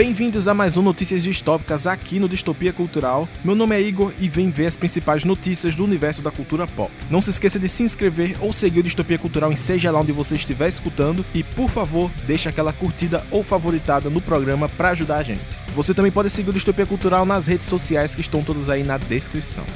Bem-vindos a mais um Notícias Distópicas aqui no Distopia Cultural. Meu nome é Igor e vem ver as principais notícias do universo da cultura pop. Não se esqueça de se inscrever ou seguir o Distopia Cultural em seja lá onde você estiver escutando e, por favor, deixe aquela curtida ou favoritada no programa para ajudar a gente. Você também pode seguir o Distopia Cultural nas redes sociais que estão todas aí na descrição.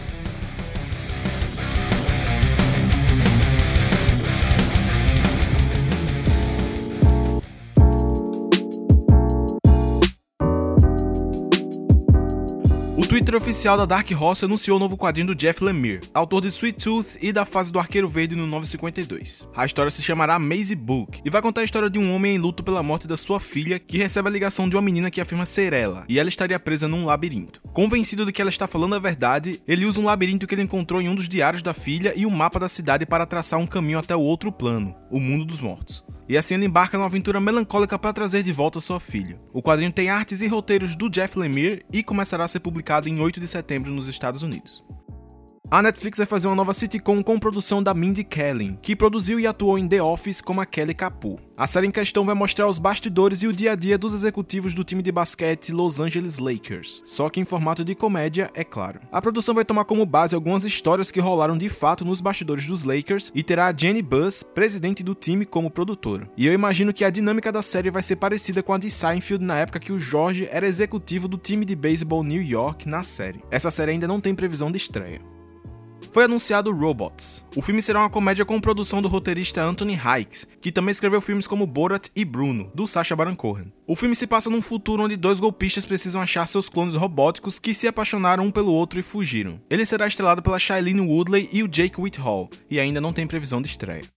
Twitter oficial da Dark Horse anunciou o novo quadrinho do Jeff Lemire, autor de Sweet Tooth e da fase do Arqueiro Verde no 952. A história se chamará Maze Book e vai contar a história de um homem em luto pela morte da sua filha, que recebe a ligação de uma menina que afirma ser ela, e ela estaria presa num labirinto. Convencido de que ela está falando a verdade, ele usa um labirinto que ele encontrou em um dos diários da filha e um mapa da cidade para traçar um caminho até o outro plano, o mundo dos mortos e assim ele embarca numa aventura melancólica para trazer de volta sua filha. O quadrinho tem artes e roteiros do Jeff Lemire e começará a ser publicado em 8 de setembro nos Estados Unidos. A Netflix vai fazer uma nova sitcom com produção da Mindy Kaling, que produziu e atuou em The Office como a Kelly Capu. A série em questão vai mostrar os bastidores e o dia a dia dos executivos do time de basquete Los Angeles Lakers, só que em formato de comédia, é claro. A produção vai tomar como base algumas histórias que rolaram de fato nos bastidores dos Lakers e terá a Jenny Buss, presidente do time, como produtora. E eu imagino que a dinâmica da série vai ser parecida com a de Seinfeld na época que o George era executivo do time de beisebol New York na série. Essa série ainda não tem previsão de estreia foi anunciado Robots. O filme será uma comédia com produção do roteirista Anthony Hikes, que também escreveu filmes como Borat e Bruno, do Sacha Baron Cohen. O filme se passa num futuro onde dois golpistas precisam achar seus clones robóticos que se apaixonaram um pelo outro e fugiram. Ele será estrelado pela Shailene Woodley e o Jake Whitehall, e ainda não tem previsão de estreia.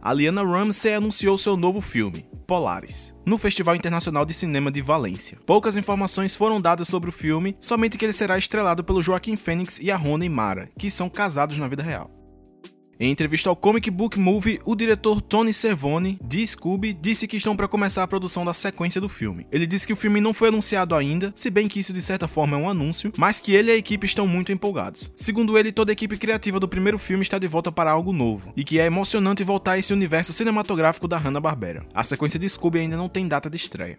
A Liana Ramsey anunciou seu novo filme, Polaris, no Festival Internacional de Cinema de Valência. Poucas informações foram dadas sobre o filme, somente que ele será estrelado pelo Joaquim Phoenix e a Rony Mara, que são casados na vida real. Em entrevista ao Comic Book Movie, o diretor Tony Cervone, de Scooby, disse que estão para começar a produção da sequência do filme. Ele disse que o filme não foi anunciado ainda, se bem que isso de certa forma é um anúncio, mas que ele e a equipe estão muito empolgados. Segundo ele, toda a equipe criativa do primeiro filme está de volta para algo novo, e que é emocionante voltar a esse universo cinematográfico da Hanna-Barbera. A sequência de Scooby ainda não tem data de estreia.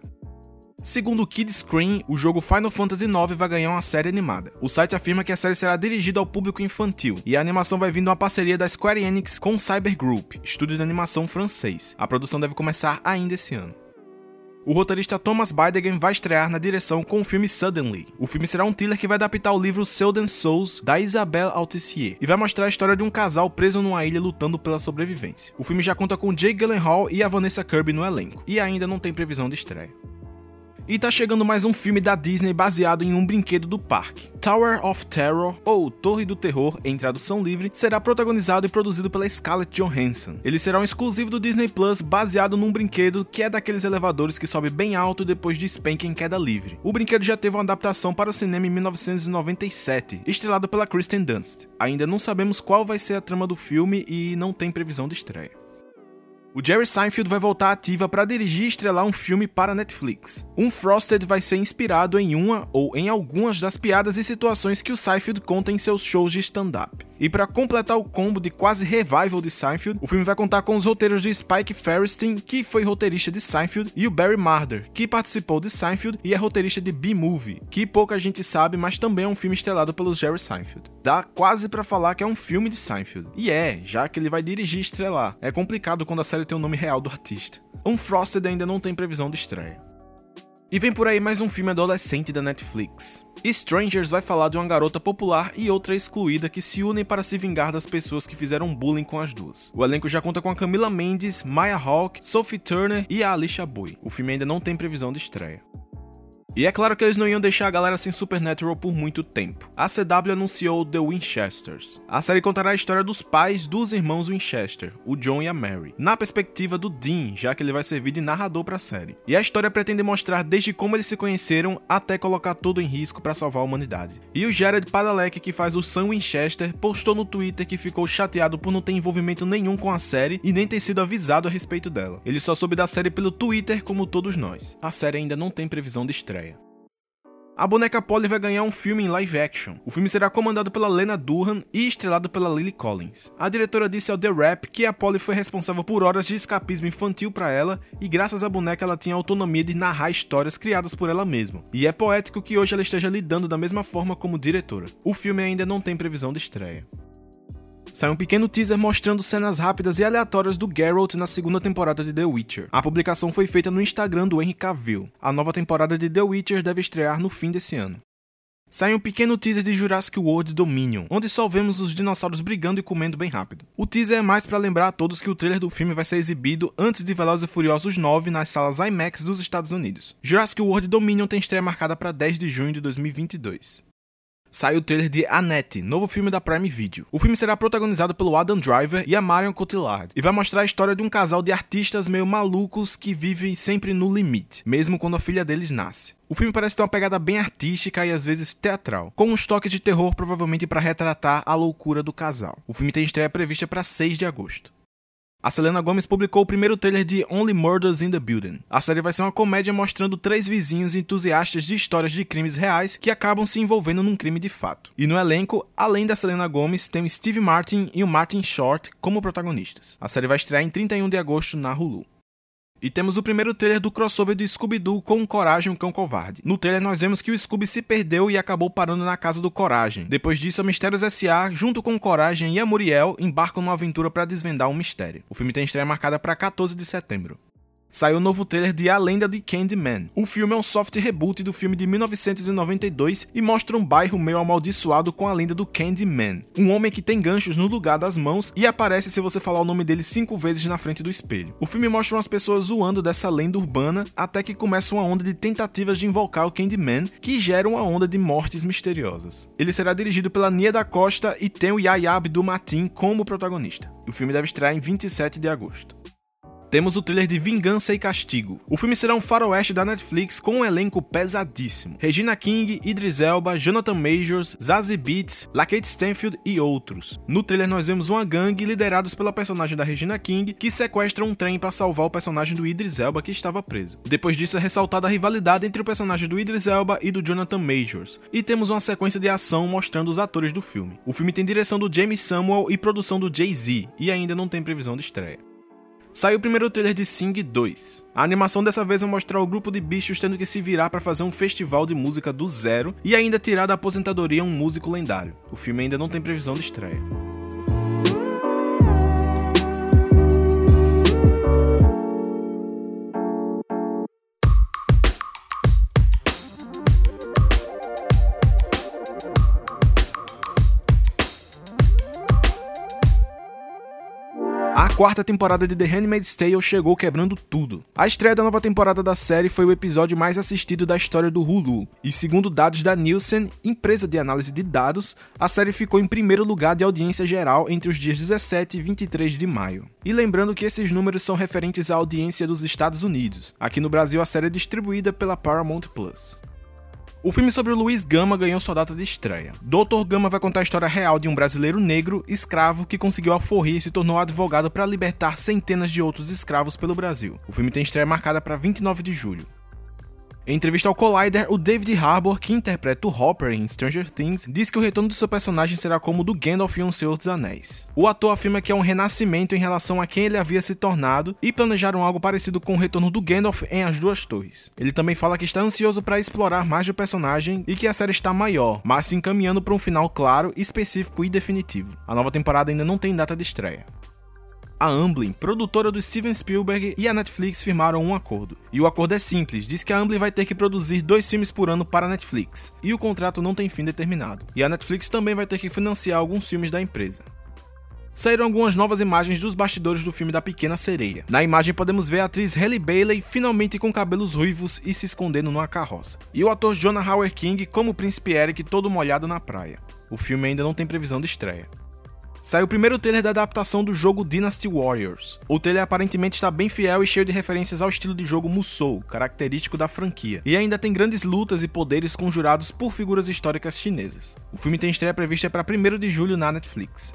Segundo o Kid Screen, o jogo Final Fantasy IX vai ganhar uma série animada. O site afirma que a série será dirigida ao público infantil e a animação vai vir uma parceria da Square Enix com Cyber Group, estúdio de animação francês. A produção deve começar ainda esse ano. O roteirista Thomas Bidegen vai estrear na direção com o filme Suddenly. O filme será um thriller que vai adaptar o livro Seldon Souls, da Isabelle Autissier, e vai mostrar a história de um casal preso numa ilha lutando pela sobrevivência. O filme já conta com Jake Gyllenhaal e a Vanessa Kirby no elenco, e ainda não tem previsão de estreia. E tá chegando mais um filme da Disney baseado em um brinquedo do parque. Tower of Terror, ou Torre do Terror, em tradução livre, será protagonizado e produzido pela Scarlett Johansson. Ele será um exclusivo do Disney Plus baseado num brinquedo que é daqueles elevadores que sobe bem alto depois de spank em queda livre. O brinquedo já teve uma adaptação para o cinema em 1997, estrelado pela Kristen Dunst. Ainda não sabemos qual vai ser a trama do filme e não tem previsão de estreia. O Jerry Seinfeld vai voltar ativa para dirigir e estrelar um filme para Netflix. Um Frosted vai ser inspirado em uma ou em algumas das piadas e situações que o Seinfeld conta em seus shows de stand-up. E para completar o combo de quase revival de Seinfeld, o filme vai contar com os roteiros de Spike Ferristin, que foi roteirista de Seinfeld, e o Barry Marder, que participou de Seinfeld e é roteirista de B-Movie, que pouca gente sabe, mas também é um filme estrelado pelo Jerry Seinfeld. Dá quase para falar que é um filme de Seinfeld. E é, já que ele vai dirigir e estrelar. É complicado quando a série tem o nome real do artista. Unfrosted ainda não tem previsão de estreia. E vem por aí mais um filme adolescente da Netflix. Strangers vai falar de uma garota popular e outra excluída que se unem para se vingar das pessoas que fizeram bullying com as duas. O elenco já conta com a Camila Mendes, Maya Hawke, Sophie Turner e a Alicia Boy. O filme ainda não tem previsão de estreia. E é claro que eles não iam deixar a galera sem Supernatural por muito tempo. A CW anunciou The Winchesters. A série contará a história dos pais dos irmãos Winchester, o John e a Mary, na perspectiva do Dean, já que ele vai servir de narrador para a série. E a história pretende mostrar desde como eles se conheceram até colocar tudo em risco para salvar a humanidade. E o Jared Padalecki, que faz o Sam Winchester, postou no Twitter que ficou chateado por não ter envolvimento nenhum com a série e nem ter sido avisado a respeito dela. Ele só soube da série pelo Twitter, como todos nós. A série ainda não tem previsão de estreia. A boneca Polly vai ganhar um filme em live action. O filme será comandado pela Lena Durham e estrelado pela Lily Collins. A diretora disse ao The Rap que a Polly foi responsável por horas de escapismo infantil para ela e graças à boneca ela tinha autonomia de narrar histórias criadas por ela mesma. E é poético que hoje ela esteja lidando da mesma forma como diretora. O filme ainda não tem previsão de estreia. Sai um pequeno teaser mostrando cenas rápidas e aleatórias do Geralt na segunda temporada de The Witcher. A publicação foi feita no Instagram do Henry Cavill. A nova temporada de The Witcher deve estrear no fim desse ano. Sai um pequeno teaser de Jurassic World Dominion, onde só vemos os dinossauros brigando e comendo bem rápido. O teaser é mais para lembrar a todos que o trailer do filme vai ser exibido antes de Velozes e Furiosos 9 nas salas IMAX dos Estados Unidos. Jurassic World Dominion tem estreia marcada para 10 de junho de 2022 sai o trailer de Annette, novo filme da Prime Video. O filme será protagonizado pelo Adam Driver e a Marion Cotillard e vai mostrar a história de um casal de artistas meio malucos que vivem sempre no limite, mesmo quando a filha deles nasce. O filme parece ter uma pegada bem artística e às vezes teatral, com uns toques de terror provavelmente para retratar a loucura do casal. O filme tem estreia prevista para 6 de agosto. A Selena Gomez publicou o primeiro trailer de Only Murders in the Building. A série vai ser uma comédia mostrando três vizinhos entusiastas de histórias de crimes reais que acabam se envolvendo num crime de fato. E no elenco, além da Selena Gomez, tem Steve Martin e o Martin Short como protagonistas. A série vai estrear em 31 de agosto na Hulu. E temos o primeiro trailer do crossover do Scooby-Doo com Coragem, o Cão Covarde. No trailer nós vemos que o Scooby se perdeu e acabou parando na casa do Coragem. Depois disso, a Mistérios S.A., junto com Coragem e a Muriel, embarcam numa aventura para desvendar um mistério. O filme tem estreia marcada para 14 de setembro saiu o novo trailer de A Lenda de Candyman. O filme é um soft reboot do filme de 1992 e mostra um bairro meio amaldiçoado com a lenda do Candyman, um homem que tem ganchos no lugar das mãos e aparece se você falar o nome dele cinco vezes na frente do espelho. O filme mostra umas pessoas zoando dessa lenda urbana até que começa uma onda de tentativas de invocar o Candyman que gera uma onda de mortes misteriosas. Ele será dirigido pela Nia da Costa e tem o Yaya Abdul Matin como protagonista. O filme deve estrear em 27 de agosto temos o trailer de Vingança e Castigo. O filme será um faroeste da Netflix com um elenco pesadíssimo. Regina King, Idris Elba, Jonathan Majors, Zazie Beetz, Lakeith Stanfield e outros. No trailer nós vemos uma gangue liderados pela personagem da Regina King que sequestra um trem para salvar o personagem do Idris Elba que estava preso. Depois disso é ressaltada a rivalidade entre o personagem do Idris Elba e do Jonathan Majors. E temos uma sequência de ação mostrando os atores do filme. O filme tem direção do James Samuel e produção do Jay-Z e ainda não tem previsão de estreia. Saiu o primeiro trailer de Sing 2. A animação dessa vez vai mostrar o grupo de bichos tendo que se virar para fazer um festival de música do zero e ainda tirar da aposentadoria um músico lendário. O filme ainda não tem previsão de estreia. Quarta temporada de The Handmaid's Tale chegou quebrando tudo. A estreia da nova temporada da série foi o episódio mais assistido da história do Hulu, e segundo dados da Nielsen, empresa de análise de dados, a série ficou em primeiro lugar de audiência geral entre os dias 17 e 23 de maio. E lembrando que esses números são referentes à audiência dos Estados Unidos. Aqui no Brasil a série é distribuída pela Paramount Plus. O filme sobre o Luiz Gama ganhou sua data de estreia. Dr. Gama vai contar a história real de um brasileiro negro, escravo, que conseguiu alforria e se tornou advogado para libertar centenas de outros escravos pelo Brasil. O filme tem estreia marcada para 29 de julho. Em entrevista ao Collider, o David Harbour, que interpreta o Hopper em Stranger Things, diz que o retorno do seu personagem será como o do Gandalf em O Senhor dos Anéis. O ator afirma que é um renascimento em relação a quem ele havia se tornado e planejaram algo parecido com o retorno do Gandalf em As Duas Torres. Ele também fala que está ansioso para explorar mais do personagem e que a série está maior, mas se encaminhando para um final claro, específico e definitivo. A nova temporada ainda não tem data de estreia a Amblin, produtora do Steven Spielberg, e a Netflix firmaram um acordo. E o acordo é simples, diz que a Amblin vai ter que produzir dois filmes por ano para a Netflix, e o contrato não tem fim determinado. E a Netflix também vai ter que financiar alguns filmes da empresa saíram algumas novas imagens dos bastidores do filme da Pequena Sereia. Na imagem podemos ver a atriz Halle Bailey finalmente com cabelos ruivos e se escondendo numa carroça. E o ator Jonah Howard King como o príncipe Eric todo molhado na praia. O filme ainda não tem previsão de estreia. Saiu o primeiro trailer da adaptação do jogo Dynasty Warriors. O trailer aparentemente está bem fiel e cheio de referências ao estilo de jogo Musou, característico da franquia, e ainda tem grandes lutas e poderes conjurados por figuras históricas chinesas. O filme tem estreia prevista para 1 de julho na Netflix.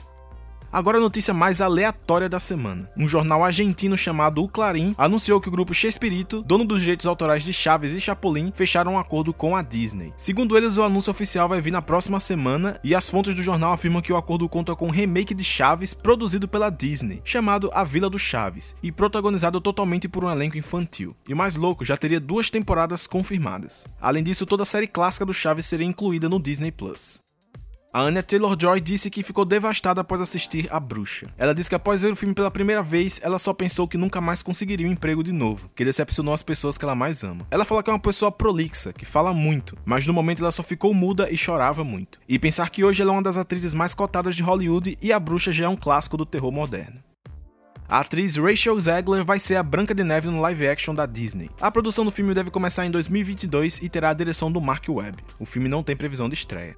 Agora a notícia mais aleatória da semana. Um jornal argentino chamado O Clarim anunciou que o grupo Chespirito, dono dos direitos autorais de Chaves e Chapolin, fecharam um acordo com a Disney. Segundo eles, o anúncio oficial vai vir na próxima semana e as fontes do jornal afirmam que o acordo conta com um remake de Chaves produzido pela Disney, chamado A Vila do Chaves, e protagonizado totalmente por um elenco infantil. E mais louco, já teria duas temporadas confirmadas. Além disso, toda a série clássica do Chaves seria incluída no Disney Plus. A Anya Taylor-Joy disse que ficou devastada após assistir A Bruxa. Ela disse que após ver o filme pela primeira vez, ela só pensou que nunca mais conseguiria um emprego de novo, que decepcionou as pessoas que ela mais ama. Ela fala que é uma pessoa prolixa, que fala muito, mas no momento ela só ficou muda e chorava muito. E pensar que hoje ela é uma das atrizes mais cotadas de Hollywood e A Bruxa já é um clássico do terror moderno. A atriz Rachel Zegler vai ser a Branca de Neve no live action da Disney. A produção do filme deve começar em 2022 e terá a direção do Mark Webb. O filme não tem previsão de estreia.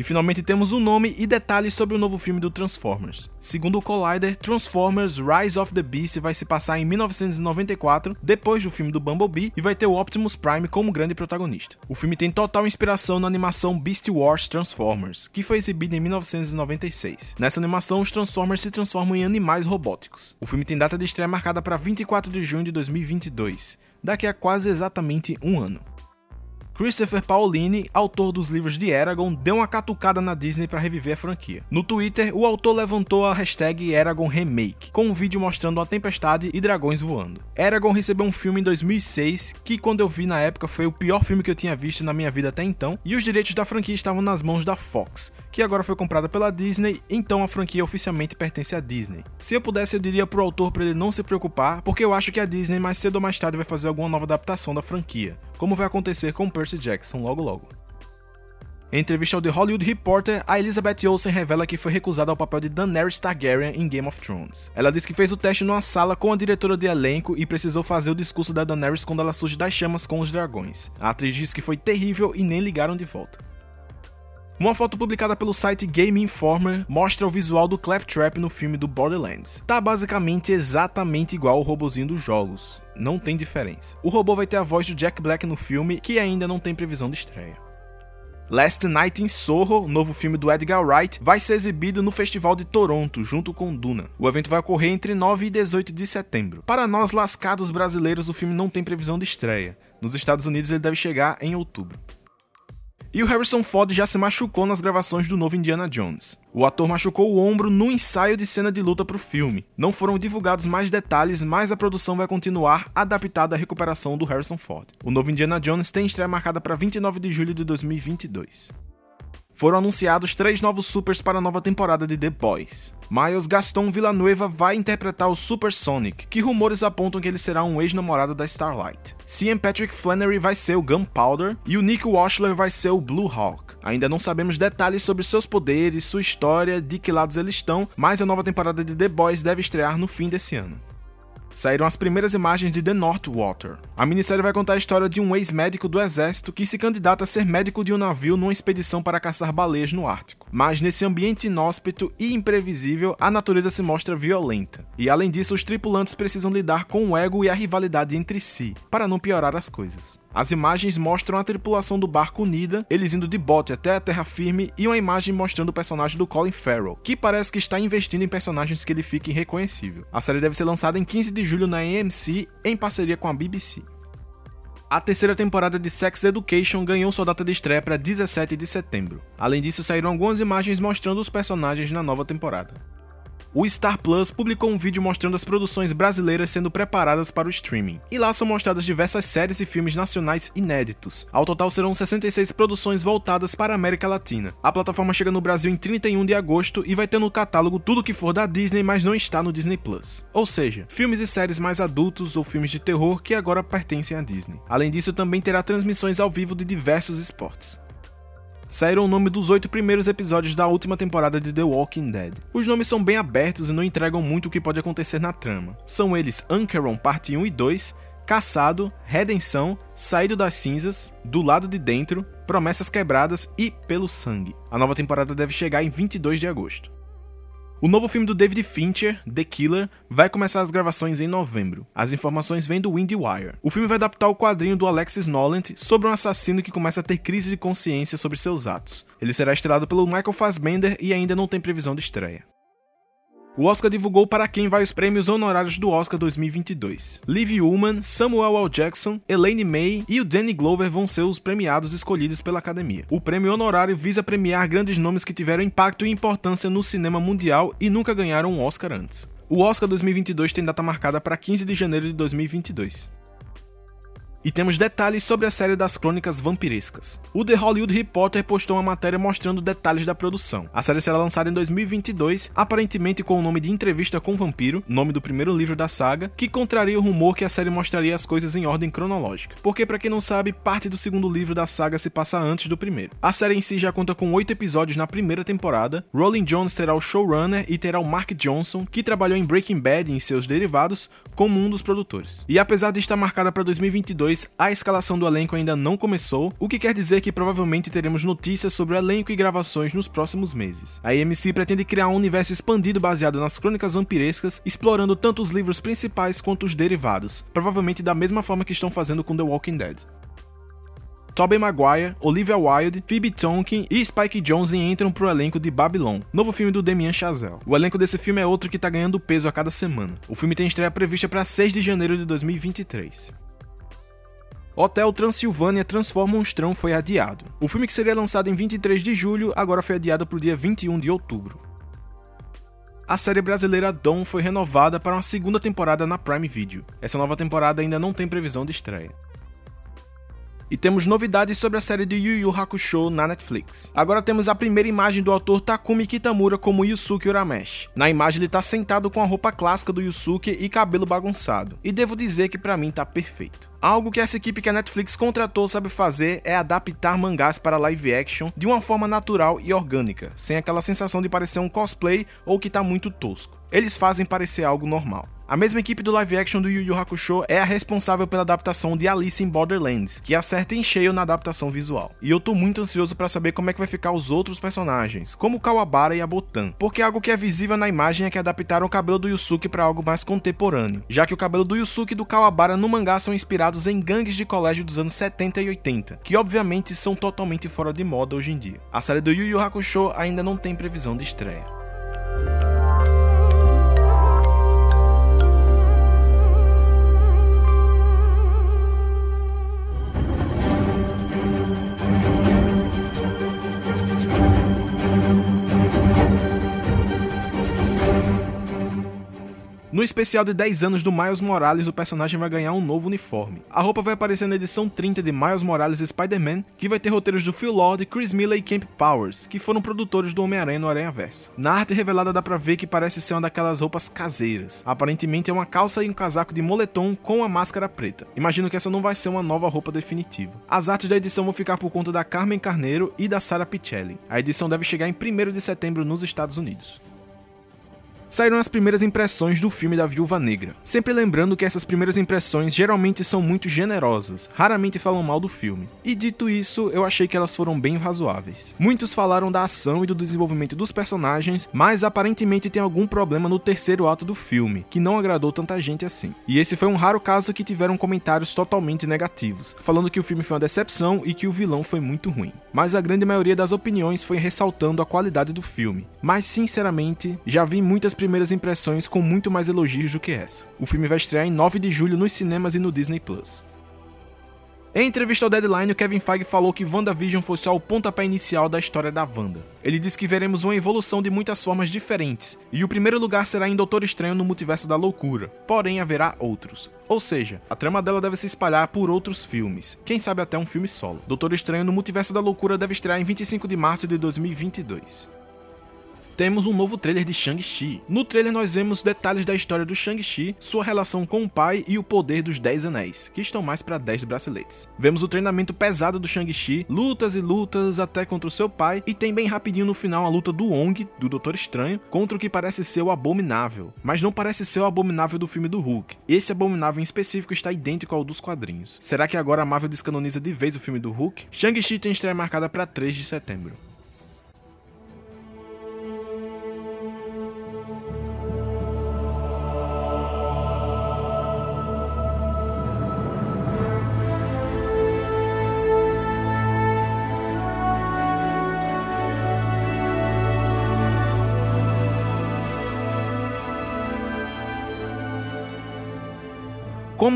E finalmente temos o um nome e detalhes sobre o novo filme do Transformers. Segundo o Collider, Transformers Rise of the Beast vai se passar em 1994, depois do filme do Bumblebee, e vai ter o Optimus Prime como grande protagonista. O filme tem total inspiração na animação Beast Wars Transformers, que foi exibida em 1996. Nessa animação, os Transformers se transformam em animais robóticos. O filme tem data de estreia marcada para 24 de junho de 2022, daqui a quase exatamente um ano. Christopher Paolini, autor dos livros de Eragon, deu uma catucada na Disney para reviver a franquia. No Twitter, o autor levantou a hashtag Eragon Remake, com um vídeo mostrando a tempestade e dragões voando. Eragon recebeu um filme em 2006, que quando eu vi na época foi o pior filme que eu tinha visto na minha vida até então, e os direitos da franquia estavam nas mãos da Fox, que agora foi comprada pela Disney, então a franquia oficialmente pertence à Disney. Se eu pudesse, eu diria pro autor para ele não se preocupar, porque eu acho que a Disney mais cedo ou mais tarde vai fazer alguma nova adaptação da franquia como vai acontecer com Percy Jackson logo logo. Em entrevista ao The Hollywood Reporter, a Elizabeth Olsen revela que foi recusada ao papel de Daenerys Targaryen em Game of Thrones. Ela diz que fez o teste numa sala com a diretora de elenco e precisou fazer o discurso da Daenerys quando ela surge das chamas com os dragões. A atriz diz que foi terrível e nem ligaram de volta. Uma foto publicada pelo site Game Informer mostra o visual do Claptrap no filme do Borderlands. Tá basicamente exatamente igual ao robozinho dos jogos, não tem diferença. O robô vai ter a voz do Jack Black no filme, que ainda não tem previsão de estreia. Last Night in Soho, novo filme do Edgar Wright, vai ser exibido no Festival de Toronto, junto com Duna. O evento vai ocorrer entre 9 e 18 de setembro. Para nós lascados brasileiros, o filme não tem previsão de estreia. Nos Estados Unidos ele deve chegar em outubro. E o Harrison Ford já se machucou nas gravações do novo Indiana Jones. O ator machucou o ombro no ensaio de cena de luta para o filme. Não foram divulgados mais detalhes, mas a produção vai continuar adaptada à recuperação do Harrison Ford. O novo Indiana Jones tem estreia marcada para 29 de julho de 2022 foram anunciados três novos supers para a nova temporada de The Boys. Miles Gaston Villanueva vai interpretar o Super Sonic, que rumores apontam que ele será um ex-namorado da Starlight. Cian Patrick Flannery vai ser o Gunpowder e o Nick Washler vai ser o Blue Hawk. Ainda não sabemos detalhes sobre seus poderes, sua história, de que lados eles estão, mas a nova temporada de The Boys deve estrear no fim desse ano saíram as primeiras imagens de The North Water. A minissérie vai contar a história de um ex-médico do exército que se candidata a ser médico de um navio numa expedição para caçar baleias no Ártico. Mas nesse ambiente inóspito e imprevisível, a natureza se mostra violenta. E além disso, os tripulantes precisam lidar com o ego e a rivalidade entre si, para não piorar as coisas. As imagens mostram a tripulação do barco unida, eles indo de bote até a terra firme, e uma imagem mostrando o personagem do Colin Farrell, que parece que está investindo em personagens que ele fique irreconhecível. A série deve ser lançada em 15 de julho na AMC, em parceria com a BBC. A terceira temporada de Sex Education ganhou sua data de estreia para 17 de setembro. Além disso, saíram algumas imagens mostrando os personagens na nova temporada o Star Plus publicou um vídeo mostrando as produções brasileiras sendo preparadas para o streaming. E lá são mostradas diversas séries e filmes nacionais inéditos. Ao total serão 66 produções voltadas para a América Latina. A plataforma chega no Brasil em 31 de agosto e vai ter no catálogo tudo que for da Disney, mas não está no Disney Plus. Ou seja, filmes e séries mais adultos ou filmes de terror que agora pertencem à Disney. Além disso, também terá transmissões ao vivo de diversos esportes saíram o nome dos oito primeiros episódios da última temporada de The Walking Dead. Os nomes são bem abertos e não entregam muito o que pode acontecer na trama. São eles Ankeron Parte 1 e 2, Caçado, Redenção, Saído das Cinzas, Do Lado de Dentro, Promessas Quebradas e Pelo Sangue. A nova temporada deve chegar em 22 de agosto. O novo filme do David Fincher, The Killer, vai começar as gravações em novembro. As informações vêm do IndieWire. O filme vai adaptar o quadrinho do Alexis Noland sobre um assassino que começa a ter crise de consciência sobre seus atos. Ele será estrelado pelo Michael Fassbender e ainda não tem previsão de estreia. O Oscar divulgou para quem vai os prêmios honorários do Oscar 2022. Liv Ullman, Samuel L. Jackson, Elaine May e o Danny Glover vão ser os premiados escolhidos pela academia. O prêmio honorário visa premiar grandes nomes que tiveram impacto e importância no cinema mundial e nunca ganharam um Oscar antes. O Oscar 2022 tem data marcada para 15 de janeiro de 2022. E temos detalhes sobre a série das crônicas vampirescas. O The Hollywood Reporter postou uma matéria mostrando detalhes da produção. A série será lançada em 2022, aparentemente com o nome de Entrevista com o Vampiro, nome do primeiro livro da saga, que contraria o rumor que a série mostraria as coisas em ordem cronológica. Porque, para quem não sabe, parte do segundo livro da saga se passa antes do primeiro. A série em si já conta com oito episódios na primeira temporada. Rolling Jones terá o showrunner e terá o Mark Johnson, que trabalhou em Breaking Bad e em seus derivados, como um dos produtores. E apesar de estar marcada para 2022, 2, a escalação do elenco ainda não começou, o que quer dizer que provavelmente teremos notícias sobre o elenco e gravações nos próximos meses. A AMC pretende criar um universo expandido baseado nas crônicas vampirescas, explorando tanto os livros principais quanto os derivados, provavelmente da mesma forma que estão fazendo com The Walking Dead. Tobey Maguire, Olivia Wilde, Phoebe Tonkin e Spike Jonze entram pro elenco de Babylon, novo filme do Damien Chazelle. O elenco desse filme é outro que tá ganhando peso a cada semana. O filme tem estreia prevista para 6 de janeiro de 2023. Hotel Transilvânia Transforma Monstrão foi adiado. O filme que seria lançado em 23 de julho agora foi adiado para o dia 21 de outubro. A série brasileira Dom foi renovada para uma segunda temporada na Prime Video. Essa nova temporada ainda não tem previsão de estreia. E temos novidades sobre a série de Yu Yu Hakusho na Netflix. Agora temos a primeira imagem do autor Takumi Kitamura como Yusuke Urameshi. Na imagem ele tá sentado com a roupa clássica do Yusuke e cabelo bagunçado. E devo dizer que para mim tá perfeito. Algo que essa equipe que a Netflix contratou sabe fazer é adaptar mangás para live action de uma forma natural e orgânica, sem aquela sensação de parecer um cosplay ou que tá muito tosco. Eles fazem parecer algo normal. A mesma equipe do live action do Yu Yu Hakusho é a responsável pela adaptação de Alice in Borderlands, que acerta em cheio na adaptação visual. E eu tô muito ansioso para saber como é que vai ficar os outros personagens, como Kawabara e a Botan, porque algo que é visível na imagem é que adaptaram o cabelo do Yusuke para algo mais contemporâneo, já que o cabelo do Yusuke e do Kawabara no mangá são inspirados em gangues de colégio dos anos 70 e 80, que obviamente são totalmente fora de moda hoje em dia. A série do Yu Yu Hakusho ainda não tem previsão de estreia. No especial de 10 anos do Miles Morales, o personagem vai ganhar um novo uniforme. A roupa vai aparecer na edição 30 de Miles Morales Spider-Man, que vai ter roteiros do Phil Lord, Chris Miller e Camp Powers, que foram produtores do Homem-Aranha no Aranha Verso. Na arte revelada dá pra ver que parece ser uma daquelas roupas caseiras. Aparentemente é uma calça e um casaco de moletom com a máscara preta. Imagino que essa não vai ser uma nova roupa definitiva. As artes da edição vão ficar por conta da Carmen Carneiro e da Sarah Pichelli. A edição deve chegar em 1 de setembro nos Estados Unidos saíram as primeiras impressões do filme da Viúva Negra. Sempre lembrando que essas primeiras impressões geralmente são muito generosas, raramente falam mal do filme. E dito isso, eu achei que elas foram bem razoáveis. Muitos falaram da ação e do desenvolvimento dos personagens, mas aparentemente tem algum problema no terceiro ato do filme, que não agradou tanta gente assim. E esse foi um raro caso que tiveram comentários totalmente negativos, falando que o filme foi uma decepção e que o vilão foi muito ruim. Mas a grande maioria das opiniões foi ressaltando a qualidade do filme. Mas sinceramente, já vi muitas primeiras impressões com muito mais elogios do que essa. O filme vai estrear em 9 de julho nos cinemas e no Disney Plus. Em entrevista ao Deadline, o Kevin Feige falou que WandaVision foi só o pontapé inicial da história da Wanda. Ele disse que veremos uma evolução de muitas formas diferentes, e o primeiro lugar será em Doutor Estranho no Multiverso da Loucura, porém haverá outros. Ou seja, a trama dela deve se espalhar por outros filmes, quem sabe até um filme solo. Doutor Estranho no Multiverso da Loucura deve estrear em 25 de março de 2022 temos um novo trailer de Shang-Chi. No trailer nós vemos detalhes da história do Shang-Chi, sua relação com o pai e o poder dos 10 anéis, que estão mais para 10 braceletes. Vemos o treinamento pesado do Shang-Chi, lutas e lutas até contra o seu pai, e tem bem rapidinho no final a luta do Wong, do Doutor Estranho, contra o que parece ser o Abominável, mas não parece ser o Abominável do filme do Hulk. Esse Abominável em específico está idêntico ao dos quadrinhos. Será que agora a Marvel descanoniza de vez o filme do Hulk? Shang-Chi tem estreia marcada para 3 de setembro.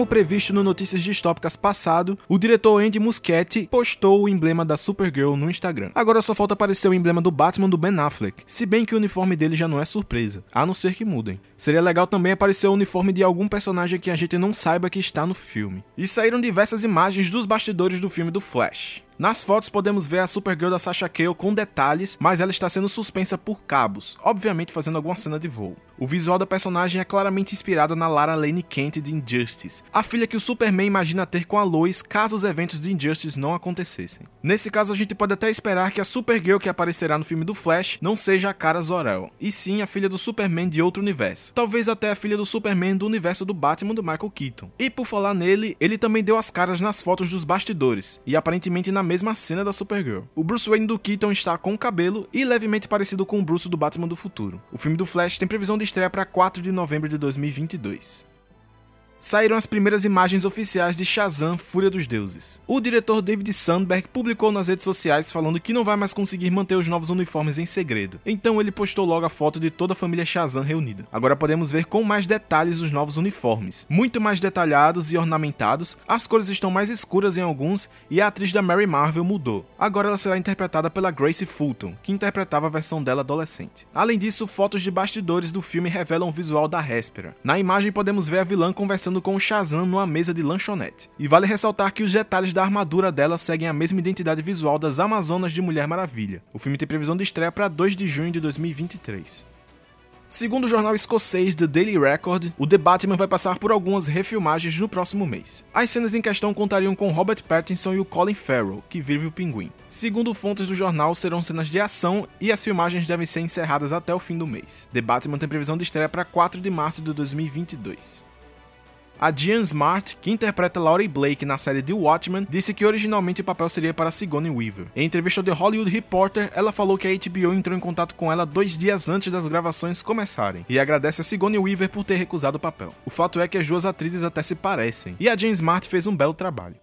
Como previsto no Notícias Distópicas passado, o diretor Andy Muschietti postou o emblema da Supergirl no Instagram. Agora só falta aparecer o emblema do Batman do Ben Affleck, se bem que o uniforme dele já não é surpresa, a não ser que mudem. Seria legal também aparecer o uniforme de algum personagem que a gente não saiba que está no filme. E saíram diversas imagens dos bastidores do filme do Flash. Nas fotos podemos ver a Supergirl da Sasha Cale com detalhes, mas ela está sendo suspensa por cabos, obviamente fazendo alguma cena de voo. O visual da personagem é claramente inspirado na Lara Lane Kent de Injustice, a filha que o Superman imagina ter com a Lois caso os eventos de Injustice não acontecessem. Nesse caso, a gente pode até esperar que a Supergirl que aparecerá no filme do Flash não seja a Kara Zor-El, e sim a filha do Superman de outro universo, talvez até a filha do Superman do universo do Batman do Michael Keaton. E por falar nele, ele também deu as caras nas fotos dos bastidores, e aparentemente na mesma cena da Supergirl. O Bruce Wayne do Keaton está com cabelo e levemente parecido com o Bruce do Batman do futuro. O filme do Flash tem previsão de estreia para 4 de novembro de 2022 saíram as primeiras imagens oficiais de Shazam Fúria dos Deuses. O diretor David Sandberg publicou nas redes sociais falando que não vai mais conseguir manter os novos uniformes em segredo, então ele postou logo a foto de toda a família Shazam reunida. Agora podemos ver com mais detalhes os novos uniformes, muito mais detalhados e ornamentados, as cores estão mais escuras em alguns e a atriz da Mary Marvel mudou. Agora ela será interpretada pela Grace Fulton, que interpretava a versão dela adolescente. Além disso, fotos de bastidores do filme revelam o visual da Réspera. Na imagem podemos ver a vilã conversando com o Shazam numa mesa de lanchonete. E vale ressaltar que os detalhes da armadura dela seguem a mesma identidade visual das Amazonas de Mulher Maravilha. O filme tem previsão de estreia para 2 de junho de 2023. Segundo o jornal escocês The Daily Record, o The Batman vai passar por algumas refilmagens no próximo mês. As cenas em questão contariam com Robert Pattinson e o Colin Farrell, que vive o Pinguim. Segundo fontes do jornal, serão cenas de ação e as filmagens devem ser encerradas até o fim do mês. The Batman tem previsão de estreia para 4 de março de 2022. A Jean Smart, que interpreta Laurie Blake na série The Watchmen, disse que originalmente o papel seria para Sigourney Weaver. Em entrevista ao The Hollywood Reporter, ela falou que a HBO entrou em contato com ela dois dias antes das gravações começarem e agradece a Sigourney Weaver por ter recusado o papel. O fato é que as duas atrizes até se parecem, e a Jean Smart fez um belo trabalho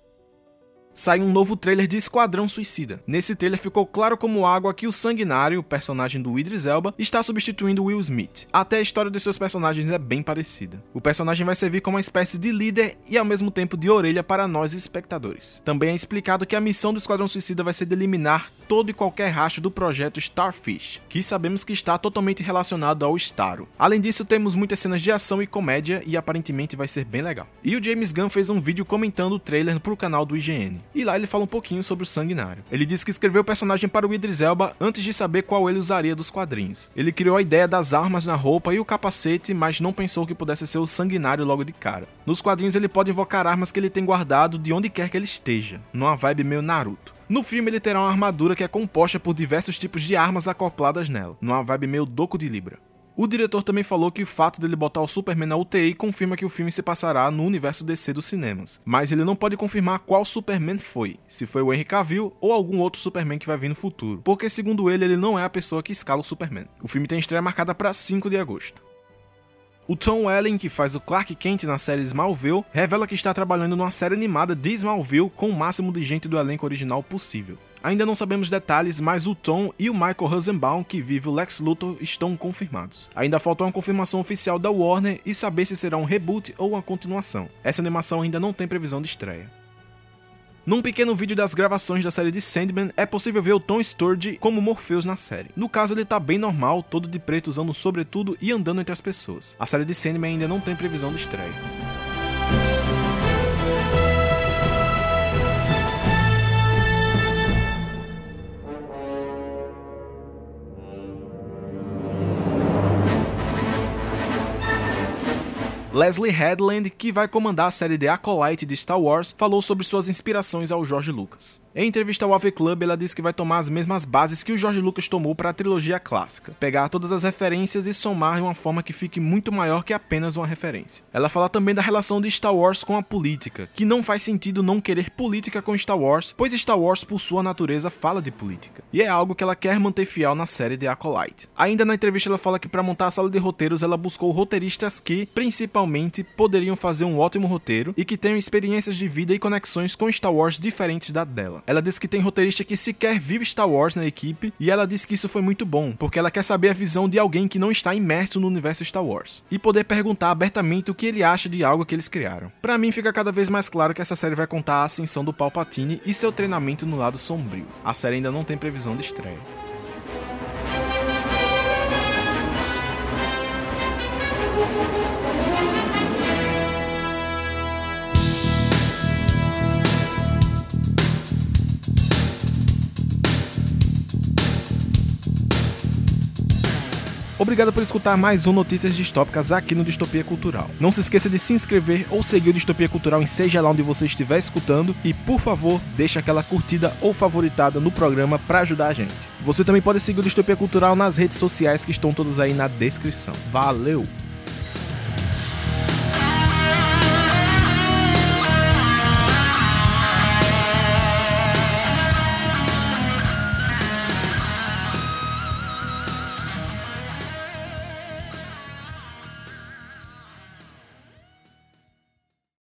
sai um novo trailer de Esquadrão Suicida. Nesse trailer ficou claro como água que o Sanguinário, o personagem do Idris Elba, está substituindo Will Smith. Até a história de seus personagens é bem parecida. O personagem vai servir como uma espécie de líder e ao mesmo tempo de orelha para nós espectadores. Também é explicado que a missão do Esquadrão Suicida vai ser de eliminar todo e qualquer rastro do projeto Starfish, que sabemos que está totalmente relacionado ao Starro. Além disso, temos muitas cenas de ação e comédia e aparentemente vai ser bem legal. E o James Gunn fez um vídeo comentando o trailer para o canal do IGN. E lá ele fala um pouquinho sobre o Sanguinário. Ele disse que escreveu o personagem para o Idris Elba antes de saber qual ele usaria dos quadrinhos. Ele criou a ideia das armas na roupa e o capacete, mas não pensou que pudesse ser o Sanguinário logo de cara. Nos quadrinhos ele pode invocar armas que ele tem guardado de onde quer que ele esteja, numa vibe meio Naruto. No filme ele terá uma armadura que é composta por diversos tipos de armas acopladas nela, numa vibe meio Doco de Libra. O diretor também falou que o fato dele botar o Superman na UTI confirma que o filme se passará no universo DC dos cinemas, mas ele não pode confirmar qual Superman foi, se foi o Henry Cavill ou algum outro Superman que vai vir no futuro, porque segundo ele, ele não é a pessoa que escala o Superman. O filme tem estreia marcada para 5 de agosto. O Tom Welling, que faz o Clark Kent na série Smallville, revela que está trabalhando numa série animada de Smallville com o máximo de gente do elenco original possível. Ainda não sabemos detalhes, mas o Tom e o Michael Rosenbaum, que vive o Lex Luthor, estão confirmados. Ainda falta uma confirmação oficial da Warner e saber se será um reboot ou uma continuação. Essa animação ainda não tem previsão de estreia. Num pequeno vídeo das gravações da série de Sandman, é possível ver o Tom Sturge como Morpheus na série. No caso, ele tá bem normal, todo de preto usando sobretudo e andando entre as pessoas. A série de Sandman ainda não tem previsão de estreia. Leslie Headland, que vai comandar a série The Acolyte de Star Wars, falou sobre suas inspirações ao George Lucas. Em entrevista ao AV Club, ela disse que vai tomar as mesmas bases que o George Lucas tomou para a trilogia clássica, pegar todas as referências e somar de uma forma que fique muito maior que apenas uma referência. Ela fala também da relação de Star Wars com a política, que não faz sentido não querer política com Star Wars, pois Star Wars, por sua natureza, fala de política, e é algo que ela quer manter fiel na série The Acolyte. Ainda na entrevista, ela fala que para montar a sala de roteiros, ela buscou roteiristas que, principalmente, poderiam fazer um ótimo roteiro e que tenham experiências de vida e conexões com Star Wars diferentes da dela. Ela disse que tem roteirista que sequer vive Star Wars na equipe e ela disse que isso foi muito bom, porque ela quer saber a visão de alguém que não está imerso no universo Star Wars e poder perguntar abertamente o que ele acha de algo que eles criaram. Para mim fica cada vez mais claro que essa série vai contar a ascensão do Palpatine e seu treinamento no lado sombrio. A série ainda não tem previsão de estreia. Obrigado por escutar mais um Notícias Distópicas aqui no Distopia Cultural. Não se esqueça de se inscrever ou seguir o Distopia Cultural em seja lá onde você estiver escutando e, por favor, deixe aquela curtida ou favoritada no programa para ajudar a gente. Você também pode seguir o Distopia Cultural nas redes sociais que estão todas aí na descrição. Valeu!